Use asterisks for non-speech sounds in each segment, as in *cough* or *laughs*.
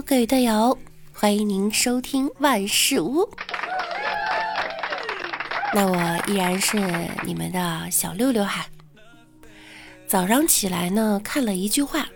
Hello，各位队友，欢迎您收听万事屋。那我依然是你们的小六六哈。早上起来呢，看了一句话：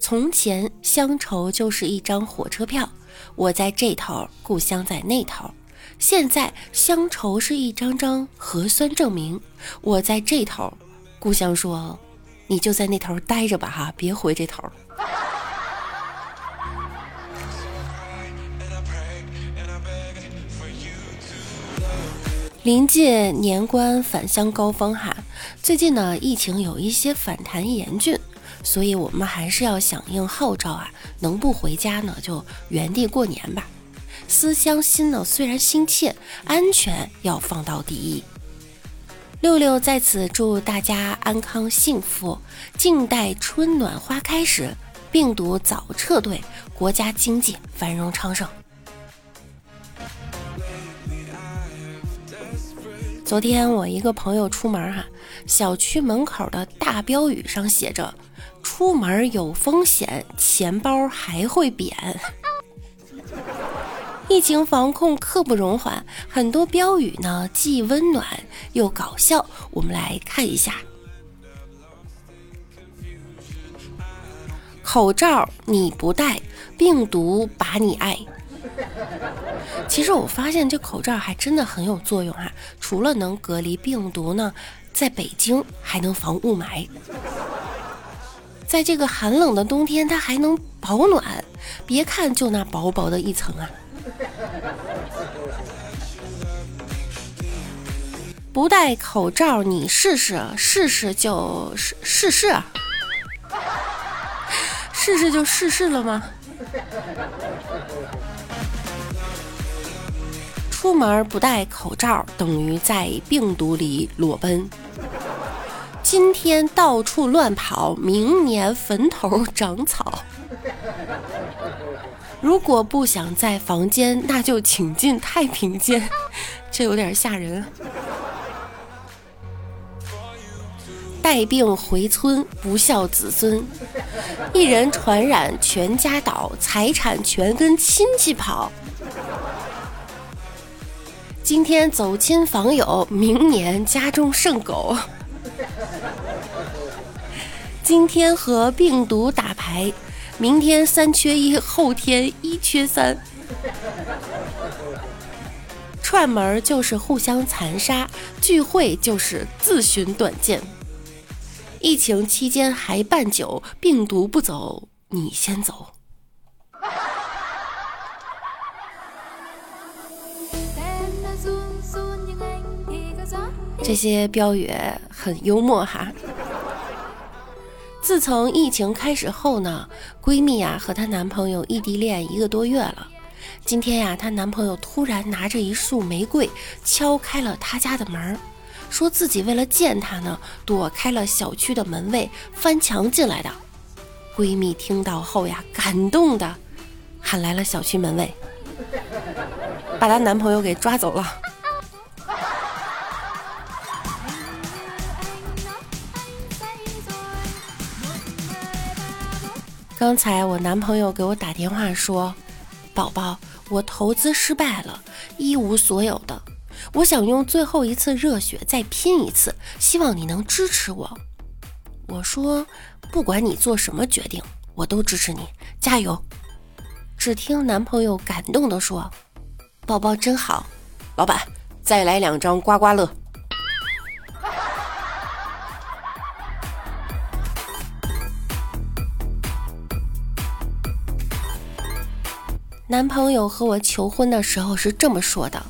从前乡愁就是一张火车票，我在这头，故乡在那头。现在乡愁是一张张核酸证明，我在这头，故乡说，你就在那头待着吧哈，别回这头。临近年关返乡高峰哈，最近呢疫情有一些反弹严峻，所以我们还是要响应号召啊，能不回家呢就原地过年吧。思乡心呢虽然心切，安全要放到第一。六六在此祝大家安康幸福，静待春暖花开时，病毒早撤退，国家经济繁荣昌盛。昨天我一个朋友出门哈，小区门口的大标语上写着：“出门有风险，钱包还会扁。” *laughs* 疫情防控刻不容缓，很多标语呢既温暖又搞笑，我们来看一下。口罩你不戴，病毒把你爱。其实我发现这口罩还真的很有作用啊，除了能隔离病毒呢，在北京还能防雾霾，在这个寒冷的冬天它还能保暖。别看就那薄薄的一层啊，不戴口罩你试试试试就试试试，试试就试试了吗？出门不戴口罩等于在病毒里裸奔。今天到处乱跑，明年坟头长草。如果不想在房间，那就请进太平间。这有点吓人。带病回村，不孝子孙，一人传染全家倒，财产全跟亲戚跑。今天走亲访友，明年家中剩狗。*laughs* 今天和病毒打牌，明天三缺一，后天一缺三。串门就是互相残杀，聚会就是自寻短见。疫情期间还办酒，病毒不走，你先走。这些标语很幽默哈。自从疫情开始后呢，闺蜜呀和她男朋友异地恋一个多月了。今天呀，她男朋友突然拿着一束玫瑰敲开了她家的门，说自己为了见她呢，躲开了小区的门卫，翻墙进来的。闺蜜听到后呀，感动的喊来了小区门卫，把她男朋友给抓走了。刚才我男朋友给我打电话说：“宝宝，我投资失败了，一无所有的，我想用最后一次热血再拼一次，希望你能支持我。”我说：“不管你做什么决定，我都支持你，加油。”只听男朋友感动地说：“宝宝真好，老板，再来两张刮刮乐。”男朋友和我求婚的时候是这么说的：“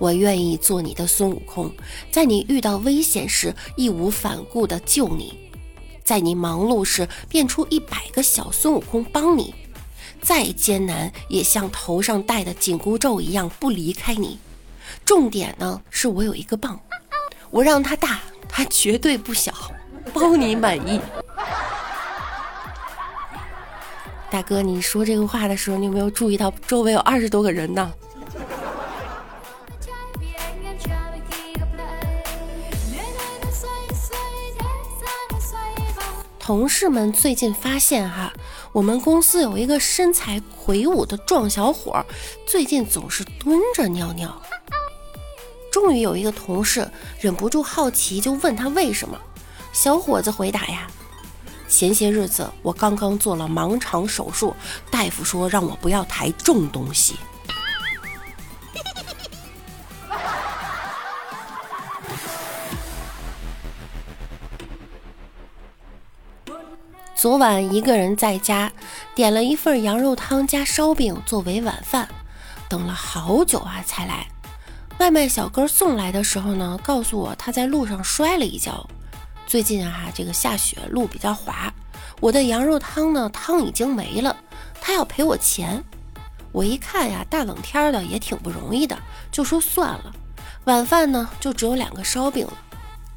我愿意做你的孙悟空，在你遇到危险时义无反顾地救你，在你忙碌时变出一百个小孙悟空帮你，再艰难也像头上戴的紧箍咒一样不离开你。重点呢是我有一个棒，我让它大，它绝对不小，包你满意。”大哥，你说这个话的时候，你有没有注意到周围有二十多个人呢？同事们最近发现哈，我们公司有一个身材魁梧的壮小伙，最近总是蹲着尿尿。终于有一个同事忍不住好奇，就问他为什么。小伙子回答呀：“前些日子我刚刚做了盲肠手术，大夫说让我不要抬重东西。*laughs* ”昨晚一个人在家，点了一份羊肉汤加烧饼作为晚饭，等了好久啊才来。外卖小哥送来的时候呢，告诉我他在路上摔了一跤。最近啊，这个下雪，路比较滑，我的羊肉汤呢，汤已经没了，他要赔我钱。我一看呀，大冷天的也挺不容易的，就说算了，晚饭呢就只有两个烧饼了。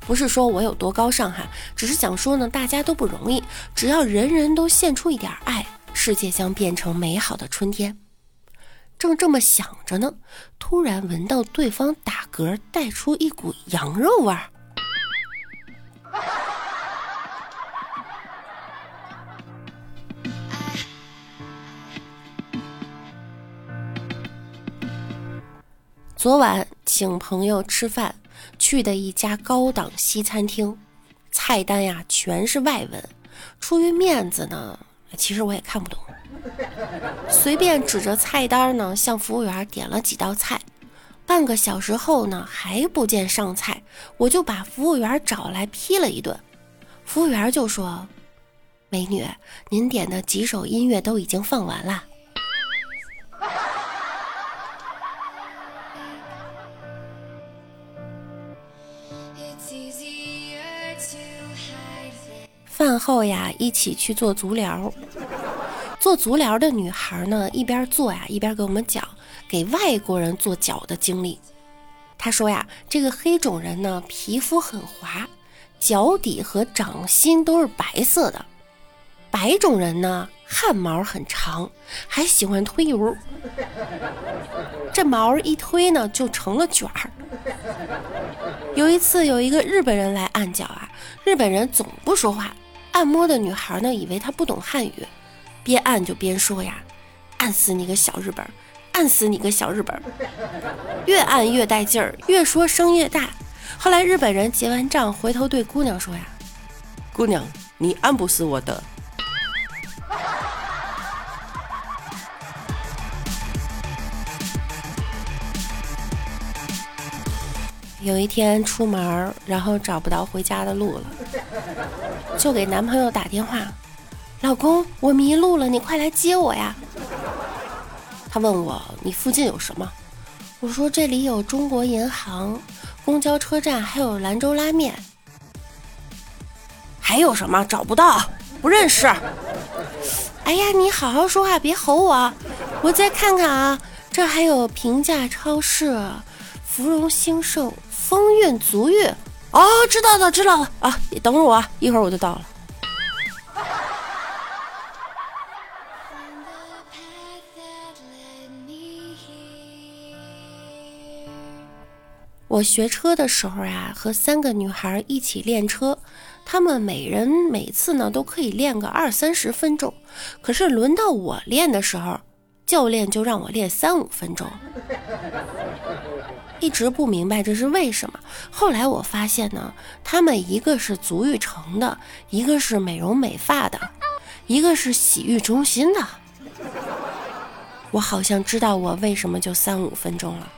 不是说我有多高尚哈，只是想说呢，大家都不容易，只要人人都献出一点爱，世界将变成美好的春天。正这么想着呢，突然闻到对方打嗝带出一股羊肉味儿。昨晚请朋友吃饭。去的一家高档西餐厅，菜单呀全是外文。出于面子呢，其实我也看不懂，随便指着菜单呢，向服务员点了几道菜。半个小时后呢，还不见上菜，我就把服务员找来批了一顿。服务员就说：“美女，您点的几首音乐都已经放完了。”后呀，一起去做足疗。做足疗的女孩呢，一边做呀，一边给我们讲给外国人做脚的经历。她说呀，这个黑种人呢，皮肤很滑，脚底和掌心都是白色的；白种人呢，汗毛很长，还喜欢推油。这毛一推呢，就成了卷儿。有一次，有一个日本人来按脚啊，日本人总不说话。按摩的女孩呢，以为他不懂汉语，边按就边说呀：“按死你个小日本，按死你个小日本。*laughs* ”越按越带劲儿，越说声越大。后来日本人结完账，回头对姑娘说呀：“姑娘，你按不死我的。”有一天出门，然后找不到回家的路了，就给男朋友打电话：“老公，我迷路了，你快来接我呀！”他问我：“你附近有什么？”我说：“这里有中国银行、公交车站，还有兰州拉面。”还有什么？找不到，不认识。哎呀，你好好说话，别吼我。我再看看啊，这还有平价超市、芙蓉星盛。风韵足浴，哦，知道了，知道了啊！你等会儿我，一会儿我就到了。我学车的时候啊，和三个女孩一起练车，她们每人每次呢都可以练个二三十分钟，可是轮到我练的时候，教练就让我练三五分钟。一直不明白这是为什么。后来我发现呢，他们一个是足浴城的，一个是美容美发的，一个是洗浴中心的。我好像知道我为什么就三五分钟了。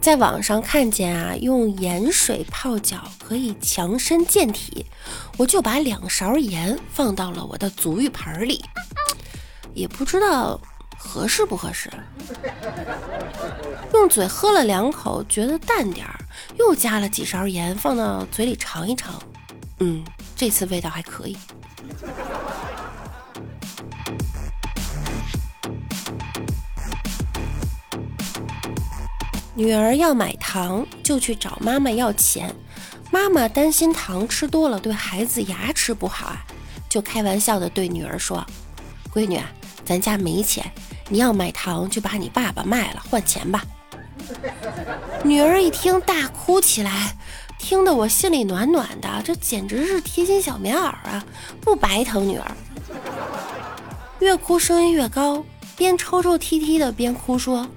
在网上看见啊，用盐水泡脚可以强身健体，我就把两勺盐放到了我的足浴盆里，也不知道合适不合适。用嘴喝了两口，觉得淡点儿，又加了几勺盐放到嘴里尝一尝，嗯，这次味道还可以。女儿要买糖，就去找妈妈要钱。妈妈担心糖吃多了对孩子牙齿不好啊，就开玩笑的对女儿说：“闺女，咱家没钱，你要买糖就把你爸爸卖了换钱吧。*laughs* ”女儿一听大哭起来，听得我心里暖暖的，这简直是贴心小棉袄啊！不白疼女儿，越哭声音越高，边抽抽啼啼的边哭说：“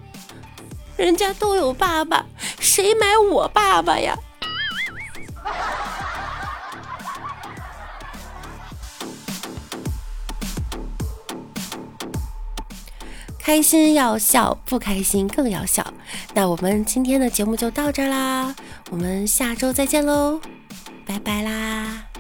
人家都有爸爸，谁买我爸爸呀？”开心要笑，不开心更要笑。那我们今天的节目就到这啦，我们下周再见喽，拜拜啦。